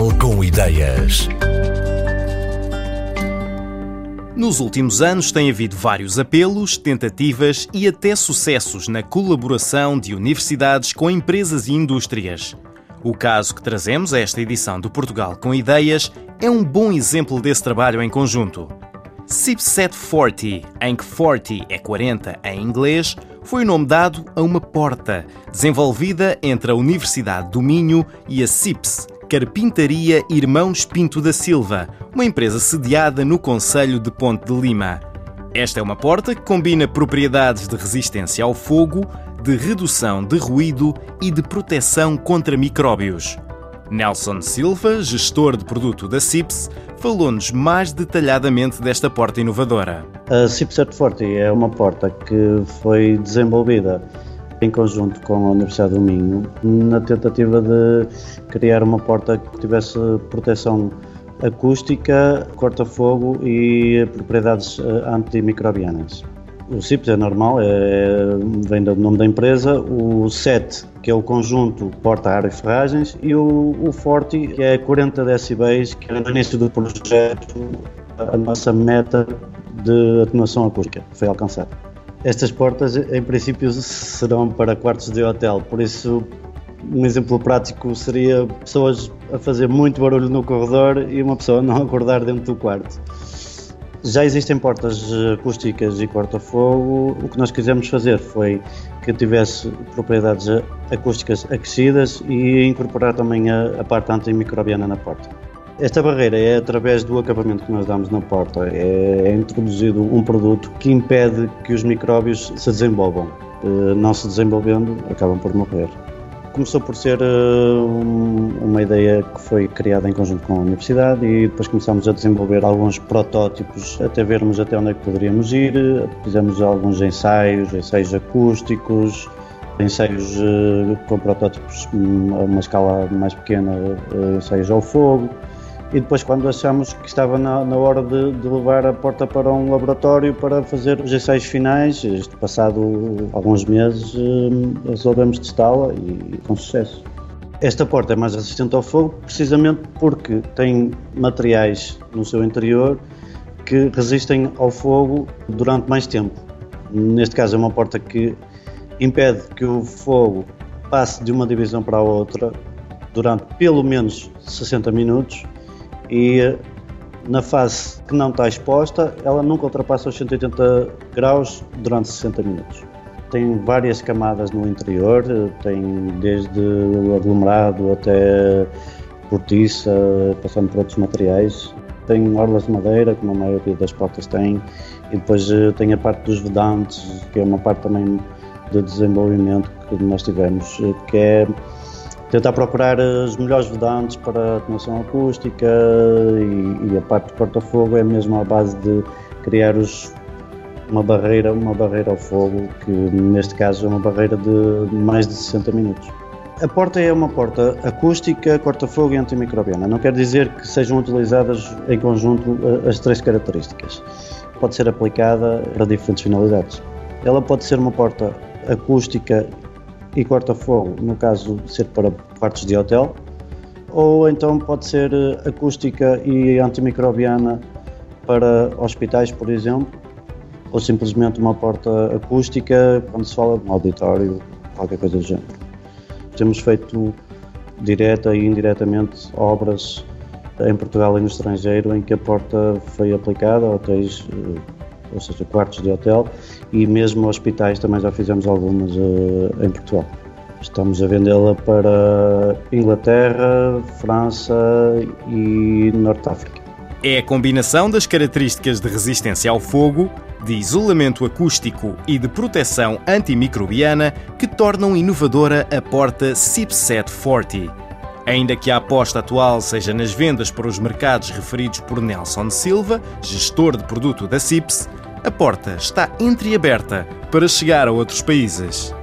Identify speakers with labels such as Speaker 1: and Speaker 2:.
Speaker 1: Portugal com Ideias.
Speaker 2: Nos últimos anos tem havido vários apelos, tentativas e até sucessos na colaboração de universidades com empresas e indústrias. O caso que trazemos a esta edição do Portugal com Ideias é um bom exemplo desse trabalho em conjunto. CIPSET 40, em que 40 é 40 em inglês, foi o nome dado a uma porta desenvolvida entre a Universidade do Minho e a CIPS, Carpintaria Irmãos Pinto da Silva, uma empresa sediada no Conselho de Ponte de Lima. Esta é uma porta que combina propriedades de resistência ao fogo, de redução de ruído e de proteção contra micróbios. Nelson Silva, gestor de produto da CIPS, falou-nos mais detalhadamente desta porta inovadora.
Speaker 3: A CIPS Forte é uma porta que foi desenvolvida em conjunto com a Universidade do Minho na tentativa de criar uma porta que tivesse proteção acústica, corta-fogo e propriedades eh, antimicrobianas. O CIPS é normal, é, vem do nome da empresa. O SET, que é o conjunto porta, ar e ferragens, e o, o Forte, que é 40 decibéis, que era no início do projeto a nossa meta de atenuação acústica, foi alcançada. Estas portas, em princípio, serão para quartos de hotel, por isso, um exemplo prático seria pessoas a fazer muito barulho no corredor e uma pessoa não acordar dentro do quarto. Já existem portas acústicas e corta-fogo. O que nós quisemos fazer foi que tivesse propriedades acústicas aquecidas e incorporar também a, a parte antimicrobiana na porta. Esta barreira é através do acabamento que nós damos na porta. É, é introduzido um produto que impede que os micróbios se desenvolvam. Eh, não se desenvolvendo, acabam por morrer. Começou por ser uh, uma ideia que foi criada em conjunto com a universidade e depois começámos a desenvolver alguns protótipos até vermos até onde é que poderíamos ir. Fizemos alguns ensaios, ensaios acústicos, ensaios uh, com protótipos um, a uma escala mais pequena, ensaios ao fogo e depois quando achamos que estava na, na hora de, de, levar a porta para um laboratório para fazer os ensaios finais, isto passado alguns meses, eh, resolvemos testá-la e com sucesso. Esta porta é mais resistente ao fogo precisamente porque tem materiais no seu interior que resistem ao fogo durante mais tempo. Neste caso é uma porta que impede que o fogo passe de uma divisão para a outra durante pelo menos 60 minutos e na fase que não está exposta, ela nunca ultrapassa os 180 graus durante 60 minutos. Tem várias camadas no interior, tem desde o aglomerado até cortiça, passando por outros materiais. Tem orlas de madeira, como a maioria das portas tem, e depois eh, tem a parte dos vedantes, que é uma parte também de desenvolvimento que nós tivemos, eh, que é tentar procurar os melhores vedantes para a atenuação acústica e, e a parte de corta-fogo é mesmo à base de criar os, uma barreira, uma barreira ao fogo, que neste caso é uma barreira de mais de 60 minutos. A porta é uma porta acústica, corta-fogo e antimicrobiana. Não quer dizer que sejam utilizadas em conjunto eh, as três características. Pode ser aplicada para diferentes finalidades. Ela pode ser uma porta acústica e corta-fogo, no caso ser para quartos de hotel, ou então pode ser eh, acústica e antimicrobiana para hospitais, por exemplo, ou simplesmente uma porta acústica quando se fala de um auditório, qualquer coisa do género. Temos feito direta e indiretamente obras em Portugal e no estrangeiro em que a porta foi aplicada hotéis, eh, ou seja, quartos de hotel, e mesmo hospitais também já fizemos algumas uh, em Portugal. Estamos a vendê-la para Inglaterra, França e Norte África.
Speaker 2: É a combinação das características de resistência ao fogo, de isolamento acústico e de proteção antimicrobiana que tornam inovadora a porta CIP7 Forte. Ainda que a aposta atual seja nas vendas para os mercados referidos por Nelson Silva, gestor de produto da CIPS, a porta está entreaberta para chegar a outros países.